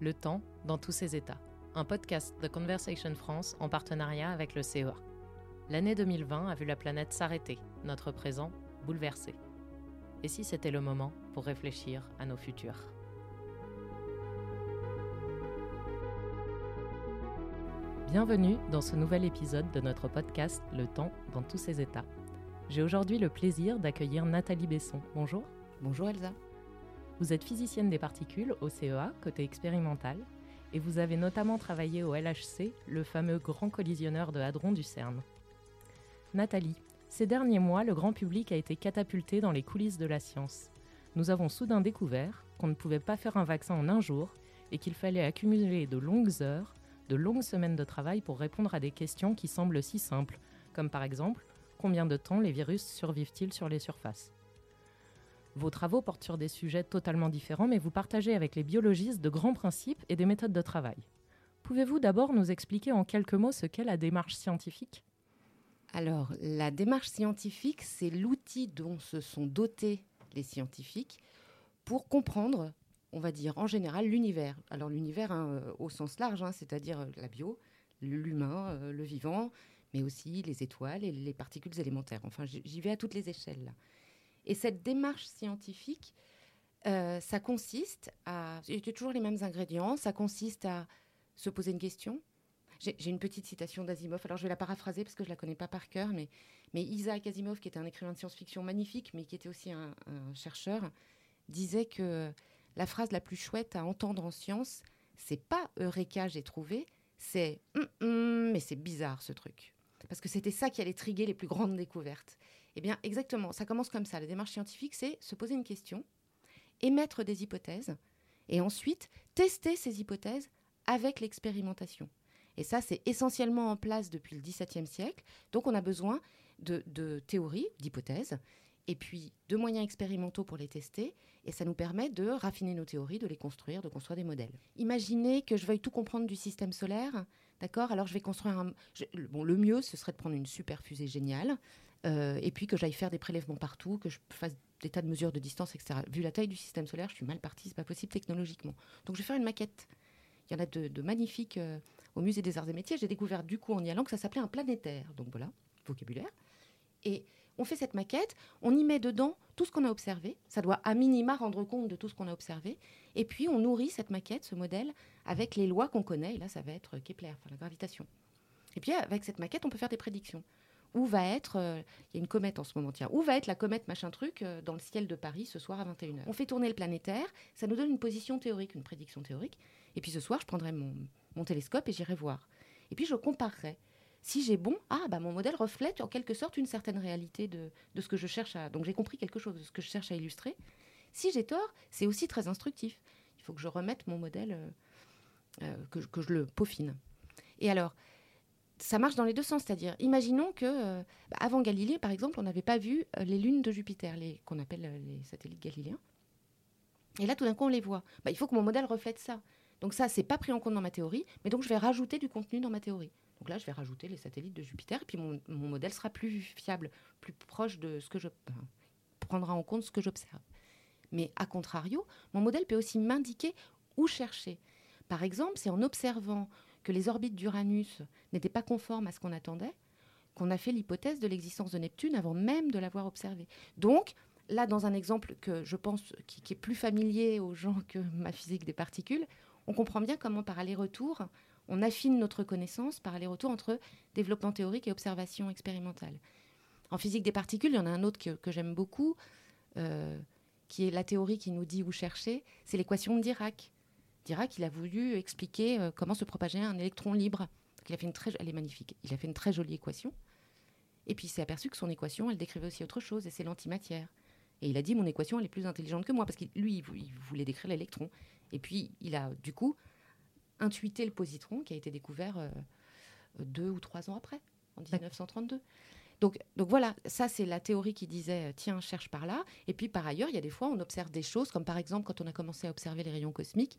Le temps dans tous ses états. Un podcast de Conversation France en partenariat avec le CEA. L'année 2020 a vu la planète s'arrêter, notre présent bouleversé. Et si c'était le moment pour réfléchir à nos futurs? Bienvenue dans ce nouvel épisode de notre podcast Le temps dans tous ses états. J'ai aujourd'hui le plaisir d'accueillir Nathalie Besson. Bonjour. Bonjour Elsa. Vous êtes physicienne des particules au CEA, côté expérimental, et vous avez notamment travaillé au LHC, le fameux grand collisionneur de hadrons du CERN. Nathalie, ces derniers mois, le grand public a été catapulté dans les coulisses de la science. Nous avons soudain découvert qu'on ne pouvait pas faire un vaccin en un jour et qu'il fallait accumuler de longues heures, de longues semaines de travail pour répondre à des questions qui semblent si simples, comme par exemple combien de temps les virus survivent-ils sur les surfaces? Vos travaux portent sur des sujets totalement différents, mais vous partagez avec les biologistes de grands principes et des méthodes de travail. Pouvez-vous d'abord nous expliquer en quelques mots ce qu'est la démarche scientifique? Alors, la démarche scientifique, c'est l'outil dont se sont dotés les scientifiques pour comprendre, on va dire en général, l'univers. Alors l'univers hein, euh, au sens large, hein, c'est-à-dire euh, la bio, l'humain, euh, le vivant, mais aussi les étoiles et les particules élémentaires. Enfin, j'y vais à toutes les échelles. Et cette démarche scientifique, euh, ça consiste à... A toujours les mêmes ingrédients. Ça consiste à se poser une question. J'ai une petite citation d'Asimov. Alors, je vais la paraphraser parce que je ne la connais pas par cœur. Mais, mais Isaac Asimov, qui était un écrivain de science-fiction magnifique, mais qui était aussi un, chercheur, disait que la phrase la plus chouette à entendre en science, c'est pas Eureka, j'ai trouvé, c'est hum, mais c'est bizarre ce truc. Parce que c'était ça qui allait triguer les plus grandes découvertes. Eh bien, exactement, ça commence comme ça. La démarche scientifique, c'est se poser une question, émettre des hypothèses, et ensuite tester ces hypothèses avec l'expérimentation. Et ça, c'est essentiellement en place depuis le XVIIe siècle. Donc, on a besoin de, théories, d'hypothèses, et puis de moyens expérimentaux pour les tester, et ça nous permet de raffiner nos théories, de les construire, de construire des modèles. Imaginez que je veuille tout comprendre du système solaire, d'accord? Alors je vais construire un... bon, le mieux, ce serait de prendre une super fusée géniale, euh, et puis que j'aille faire des prélèvements partout, que je fasse des tas de mesures de distance, etc. Vu la taille du système solaire, je suis mal partie, c'est pas possible technologiquement. Donc je vais faire une maquette. Il y en a de, magnifiques euh, au musée des arts et métiers. J'ai découvert du coup en y allant que ça s'appelait un planétaire. Donc voilà, vocabulaire. Et on fait cette maquette, on y met dedans tout ce qu'on a observé. Ça doit à minima rendre compte de tout ce qu'on a observé. Et puis on nourrit cette maquette, ce modèle, avec les lois qu'on connaît. Et là, ça va être Kepler, enfin la gravitation. Et puis avec cette maquette, on peut faire des prédictions. Où va être, euh, il y a une comète en ce moment, tiens, où va être la comète machin truc euh, dans le ciel de Paris ce soir à 21h On fait tourner le planétaire, ça nous donne une position théorique, une prédiction théorique. Et puis ce soir, je prendrai mon, mon télescope et j'irai voir. Et puis je comparerai si j'ai bon, ah bah mon modèle reflète en quelque sorte une certaine réalité de, ce que je cherche à. Donc j'ai compris quelque chose de ce que je cherche à illustrer. Si j'ai tort, c'est aussi très instructif. Il faut que je remette mon modèle, euh, que, que, je le peaufine. Et alors, ça marche dans les deux sens, c'est-à-dire, imaginons que euh, bah, avant Galilée, par exemple, on n'avait pas vu les lunes de Jupiter, qu'on appelle les satellites galiléens. Et là, tout d'un coup, on les voit. Bah, il faut que mon modèle reflète ça. Donc ça, c'est pas pris en compte dans ma théorie, mais donc je vais rajouter du contenu dans ma théorie. Donc là, je vais rajouter les satellites de Jupiter, et puis mon, modèle sera plus fiable, plus proche de ce que je prendra en compte ce que j'observe. Mais à contrario, mon modèle peut aussi m'indiquer où chercher. Par exemple, c'est en observant que les orbites d'Uranus n'étaient pas conformes à ce qu'on attendait qu'on a fait l'hypothèse de l'existence de Neptune avant même de l'avoir observé. Donc, là, dans un exemple que je pense qui, est plus familier aux gens que ma physique des particules, on comprend bien comment par aller-retour, on affine notre connaissance par aller-retour entre développement théorique et observation expérimentale. En physique des particules, il y en a un autre que, j'aime beaucoup, euh, qui est la théorie qui nous dit où chercher, c'est l'équation de Dirac. Dirac, il a voulu expliquer euh, comment se propageait un électron libre. il a fait une très, elle est magnifique. Il a fait une très jolie équation. Et puis il s'est aperçu que son équation, elle décrivait aussi autre chose, et c'est l'antimatière. Et il a dit, mon équation, elle est plus intelligente que moi, parce que lui, il voulait décrire l'électron. Et puis, il a, du coup, intuiter le positron qui a été découvert euh, deux ou trois ans après, en 1932. Donc, donc voilà, ça c'est la théorie qui disait euh, tiens, cherche par là. Et puis par ailleurs, il y a des fois on observe des choses, comme par exemple quand on a commencé à observer les rayons cosmiques,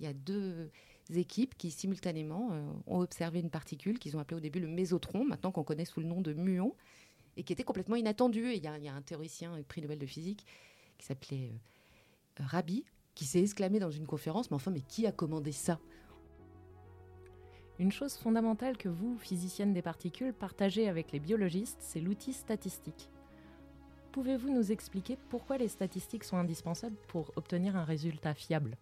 il y a deux équipes qui simultanément euh, ont observé une particule qu'ils ont appelée au début le mésotron, maintenant qu'on connaît sous le nom de muon, et qui était complètement inattendue. Et il y, a, un théoricien, prix Nobel de physique, qui s'appelait Rabi, qui s'est exclamé dans une conférence, mais enfin, mais qui a commandé ça? Une chose fondamentale que vous, physicienne des particules, partagez avec les biologistes, c'est l'outil statistique. Pouvez-vous nous expliquer pourquoi les statistiques sont indispensables pour obtenir un résultat fiable?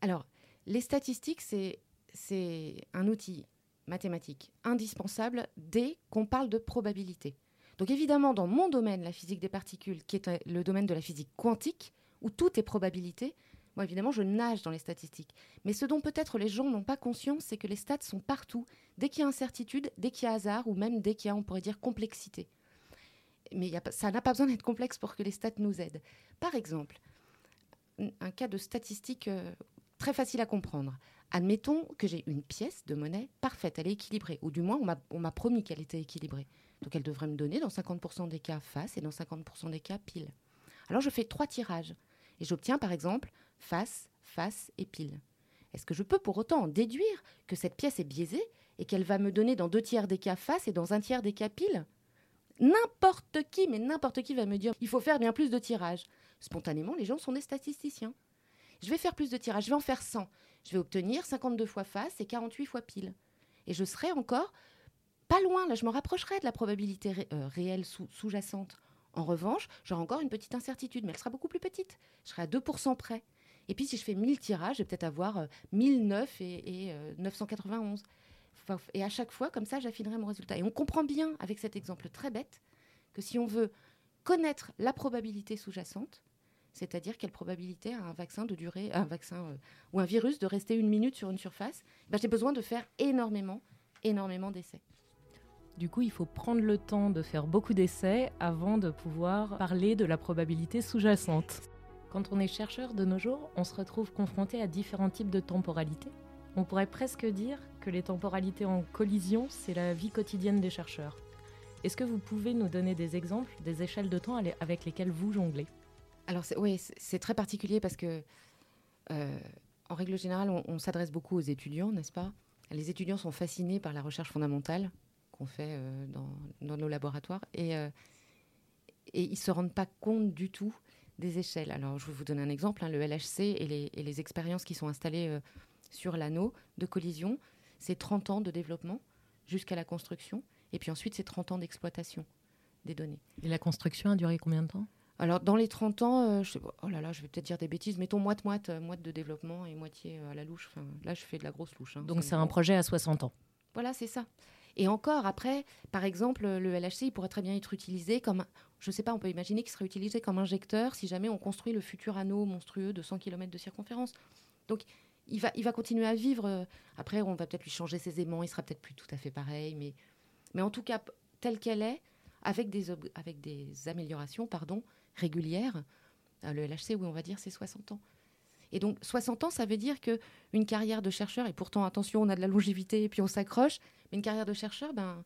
Alors, les statistiques, c'est un outil mathématique indispensable dès qu'on parle de probabilité. Donc évidemment, dans mon domaine, la physique des particules, qui est le domaine de la physique quantique, où tout est probabilité, moi évidemment, je nage dans les statistiques. Mais ce dont peut-être les gens n'ont pas conscience, c'est que les stats sont partout, dès qu'il y a incertitude, dès qu'il y a hasard, ou même dès qu'il y a, on pourrait dire, complexité. Mais ça n'a pas besoin d'être complexe pour que les stats nous aident. Par exemple, un cas de statistique euh, très facile à comprendre. Admettons que j'ai une pièce de monnaie parfaite, elle est équilibrée, ou du moins on m'a promis qu'elle était équilibrée. Donc elle devrait me donner dans 50% des cas face et dans 50% des cas pile. Alors je fais trois tirages et j'obtiens par exemple face, face et pile. Est-ce que je peux pour autant en déduire que cette pièce est biaisée et qu'elle va me donner dans deux tiers des cas face et dans un tiers des cas pile? N'importe qui, mais n'importe qui va me dire il faut faire bien plus de tirages. Spontanément, les gens sont des statisticiens. Je vais faire plus de tirages, je vais en faire 100. Je vais obtenir 52 fois face et 48 fois pile. Et je serai encore pas loin, là je me rapprocherai de la probabilité euh, réelle sous-jacente. en revanche, j'aurai encore une petite incertitude, mais elle sera beaucoup plus petite. Je serai à 2% près. Et puis si je fais 1000 tirages, je vais peut-être avoir 1009 euh, et, 991. Euh, et à chaque fois, comme ça, j'affinerai mon résultat. Et on comprend bien avec cet exemple très bête que si on veut connaître la probabilité sous-jacente, c'est-à-dire quelle probabilité a un vaccin de durer, un vaccin euh, ou un virus de rester une minute sur une surface, ben, j'ai besoin de faire énormément, énormément d'essais. Du coup, il faut prendre le temps de faire beaucoup d'essais avant de pouvoir parler de la probabilité sous-jacente. Quand on est chercheur de nos jours, on se retrouve confronté à différents types de temporalités. On pourrait presque dire que les temporalités en collision, c'est la vie quotidienne des chercheurs. Est-ce que vous pouvez nous donner des exemples des échelles de temps avec lesquelles vous jonglez? Alors oui, c'est très particulier parce que, euh, en règle générale, on, s'adresse beaucoup aux étudiants, n'est-ce pas? Les étudiants sont fascinés par la recherche fondamentale qu'on fait euh, dans, nos laboratoires et, euh, ils ne se rendent pas compte du tout des échelles. Alors je vais vous donner un exemple, hein, le LHC et les, et les, expériences qui sont installées sur l'anneau de collision, c'est 30 ans de développement jusqu'à la construction et puis ensuite c'est 30 ans d'exploitation des données. Et la construction a duré combien de temps? Alors, dans les 30 ans, euh, je oh là là, je vais peut-être dire des bêtises, mettons moite-moite, euh, moite de développement et moitié euh, à la louche. Enfin, là, je fais de la grosse louche. Hein. Donc, c'est un projet à 60 ans. Voilà, c'est ça. Et encore, après, par exemple, le LHC, il pourrait très bien être utilisé comme, je ne sais pas, on peut imaginer qu'il serait utilisé comme injecteur si jamais on construit le futur anneau monstrueux de 100 km de circonférence. Donc, il va, il va continuer à vivre. Après, on va peut-être lui changer ses aimants, il sera peut-être plus tout à fait pareil, mais, mais en tout cas, telle qu'elle est, avec des, avec des améliorations, pardon, régulière. Le LHC, oui, on va dire, c'est 60 ans. Et donc, 60 ans, ça veut dire que une carrière de chercheur, et pourtant, attention, on a de la longévité et puis on s'accroche, mais une carrière de chercheur, ben,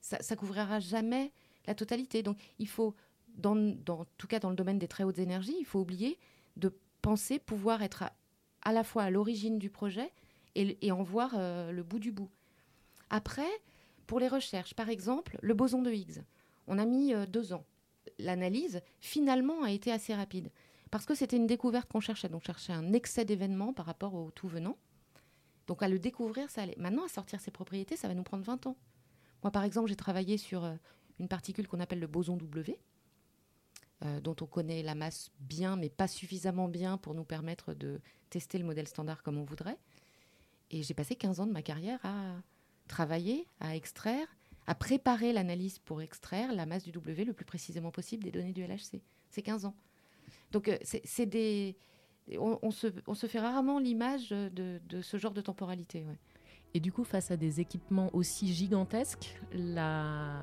ça, ça couvrira jamais la totalité. Donc, il faut, dans, dans, en tout cas dans le domaine des très hautes énergies, il faut oublier de penser pouvoir être à, la fois à l'origine du projet et, en voir euh, le bout du bout. Après, pour les recherches, par exemple, le boson de Higgs, on a mis euh, deux ans l'analyse, finalement, a été assez rapide. Parce que c'était une découverte qu'on cherchait. Donc, cherchait un excès d'événements par rapport au tout venant. Donc, à le découvrir, ça allait. Maintenant, à sortir ses propriétés, ça va nous prendre 20 ans. Moi, par exemple, j'ai travaillé sur euh, une particule qu'on appelle le boson W, euh, dont on connaît la masse bien, mais pas suffisamment bien pour nous permettre de tester le modèle standard comme on voudrait. Et j'ai passé 15 ans de ma carrière à travailler, à extraire, à préparer l'analyse pour extraire la masse du W le plus précisément possible des données du LHC. C'est 15 ans. Donc, euh, c'est des. On, se, on, se, fait rarement l'image de, de, ce genre de temporalité. Et du coup, face à des équipements aussi gigantesques, la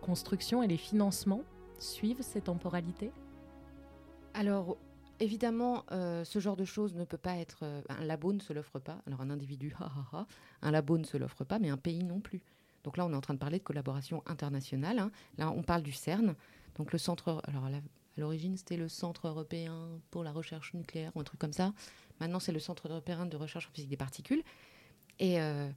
construction et les financements suivent ces temporalités? Alors, évidemment, euh, ce genre de choses ne peut pas être. Euh, un labo ne se l'offre pas. Alors, un individu, un labo ne se l'offre pas, mais un pays non plus. Donc là, on est en train de parler de collaboration internationale. Hein. Là, on parle du CERN, donc le centre. Alors à l'origine, c'était le Centre européen pour la recherche nucléaire ou un truc comme ça. Maintenant, c'est le Centre européen de recherche en physique des particules. Et euh,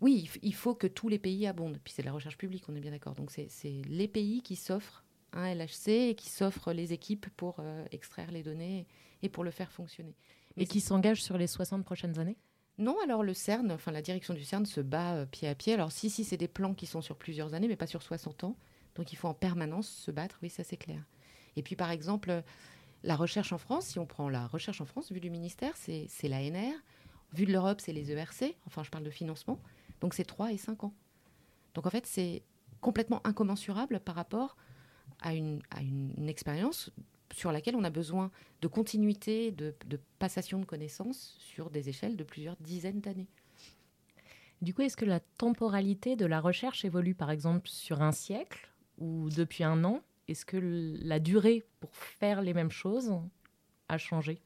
oui, il faut que tous les pays abondent. Puis c'est de la recherche publique, on est bien d'accord. Donc c'est les pays qui s'offrent un LHC et qui s'offre les équipes pour euh, extraire les données et pour le faire fonctionner. Mais et qui s'engage sur les 60 prochaines années? Non, alors le CERN, enfin la direction du CERN se bat euh, pied à pied. Alors si, si, c'est des plans qui sont sur plusieurs années, mais pas sur 60 ans. Donc il faut en permanence se battre, oui, ça c'est clair. Et puis par exemple, la recherche en France, si on prend la recherche en France, vu du ministère, c'est l'ANR. Vu de l'Europe, c'est les ERC. Enfin, je parle de financement. Donc c'est 3 et 5 ans. Donc en fait, c'est complètement incommensurable par rapport à une, expérience sur laquelle on a besoin de continuité, de, passation de connaissances sur des échelles de plusieurs dizaines d'années. Du coup, est-ce que la temporalité de la recherche évolue par exemple sur un siècle ou depuis un an? Est-ce que la durée pour faire les mêmes choses a changé?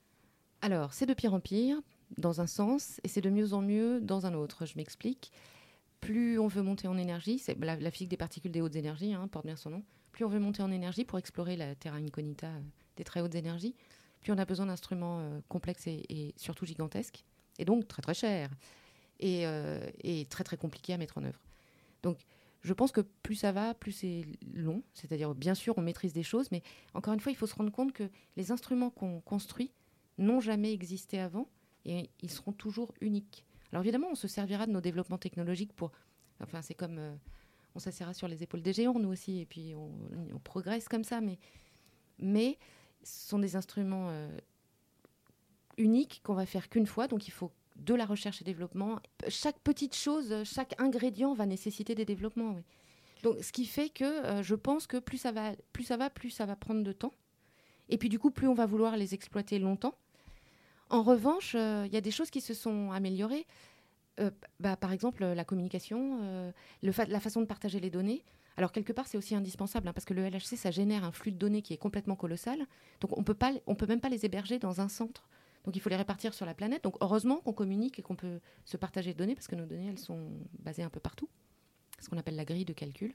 Alors, c'est de pire en pire dans un sens et c'est de mieux en mieux dans un autre. Je m'explique plus on veut monter en énergie, c'est la, physique des particules des hautes énergies, hein, porte bien son nom, plus on veut monter en énergie pour explorer la terra incognita euh, des très hautes énergies, plus on a besoin d'instruments euh, complexes et, surtout gigantesques, et donc très très chers, euh, et, très très compliqués à mettre en œuvre. Donc je pense que plus ça va, plus c'est long, c'est-à-dire bien sûr on maîtrise des choses, mais encore une fois il faut se rendre compte que les instruments qu'on construit n'ont jamais existé avant, et ils seront toujours uniques. Alors évidemment, on se servira de nos développements technologiques pour... Enfin, c'est comme... on s'assera sur les épaules des géants, nous aussi, et puis on, progresse comme ça, mais, mais ce sont des instruments euh, uniques qu'on va faire qu'une fois, donc il faut de la recherche et développement. Chaque petite chose, chaque ingrédient va nécessiter des développements. Donc, ce qui fait que euh, je pense que plus ça va, plus ça va, plus ça va prendre de temps. Et puis du coup, plus on va vouloir les exploiter longtemps. En revanche, il euh, y a des choses qui se sont améliorées. Euh, bah, par exemple, la communication, euh, la façon de partager les données. Alors, quelque part, c'est aussi indispensable, hein, parce que le LHC, ça génère un flux de données qui est complètement colossal. Donc, on ne peut même pas les héberger dans un centre. Donc, il faut les répartir sur la planète. Donc, heureusement qu'on communique et qu'on peut se partager les données, parce que nos données, elles sont basées un peu partout. Ce qu'on appelle la grille de calcul.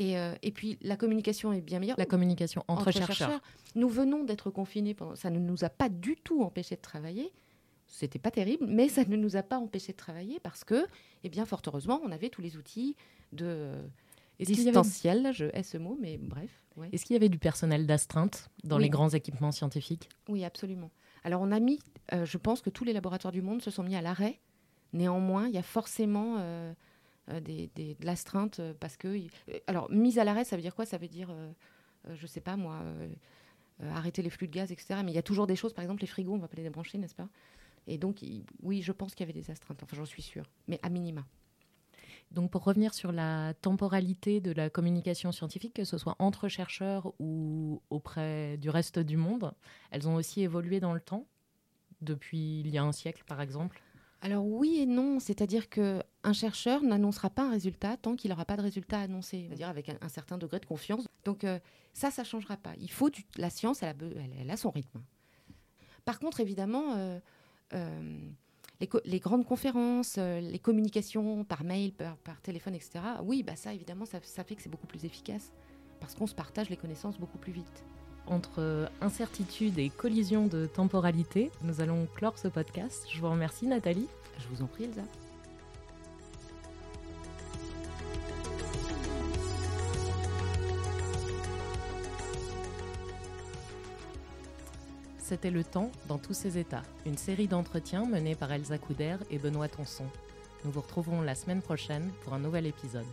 Euh, et, puis la communication est bien meilleure. La communication entre, chercheurs. Nous venons d'être confinés pendant. Ça ne nous a pas du tout empêché de travailler. C'était pas terrible, mais ça ne nous a pas empêché de travailler parce que, eh bien, fort heureusement, on avait tous les outils de distanciel. Je hais ce mot, mais bref. Est-ce qu'il y avait du personnel d'astreinte dans les grands équipements scientifiques? Oui, absolument. Alors on a mis, euh, je pense que tous les laboratoires du monde se sont mis à l'arrêt. Néanmoins, il y a forcément euh, euh, des, de l'astreinte euh, parce que. Euh, alors, mise à l'arrêt, ça veut dire quoi? Ça veut dire, je sais pas moi, arrêter les flux de gaz, etc. Mais il y a toujours des choses, par exemple, les frigos, on va pas les débrancher, n'est-ce pas? Et donc, oui, je pense qu'il y avait des astreintes, enfin, j'en suis sûre, mais à minima. Donc pour revenir sur la temporalité de la communication scientifique, que ce soit entre chercheurs ou auprès du reste du monde, elles ont aussi évolué dans le temps, depuis il y a un siècle par exemple alors oui et non, c'est-à-dire que un chercheur n'annoncera pas un résultat tant qu'il n'aura pas de résultat annoncé, c'est-à-dire avec un, certain degré de confiance. Donc euh, ça, ça changera pas. Il faut la science, elle a, son rythme. Par contre, évidemment, euh, euh, les, grandes conférences, les communications par mail, par, téléphone, etc. Oui, bah ça, évidemment, ça fait que c'est beaucoup plus efficace parce qu'on se partage les connaissances beaucoup plus vite entre incertitude et collision de temporalité, nous allons clore ce podcast. Je vous remercie Nathalie. Je vous en prie Elsa. C'était Le Temps dans tous ses états, une série d'entretiens menés par Elsa Couder et Benoît Tonson. Nous vous retrouverons la semaine prochaine pour un nouvel épisode.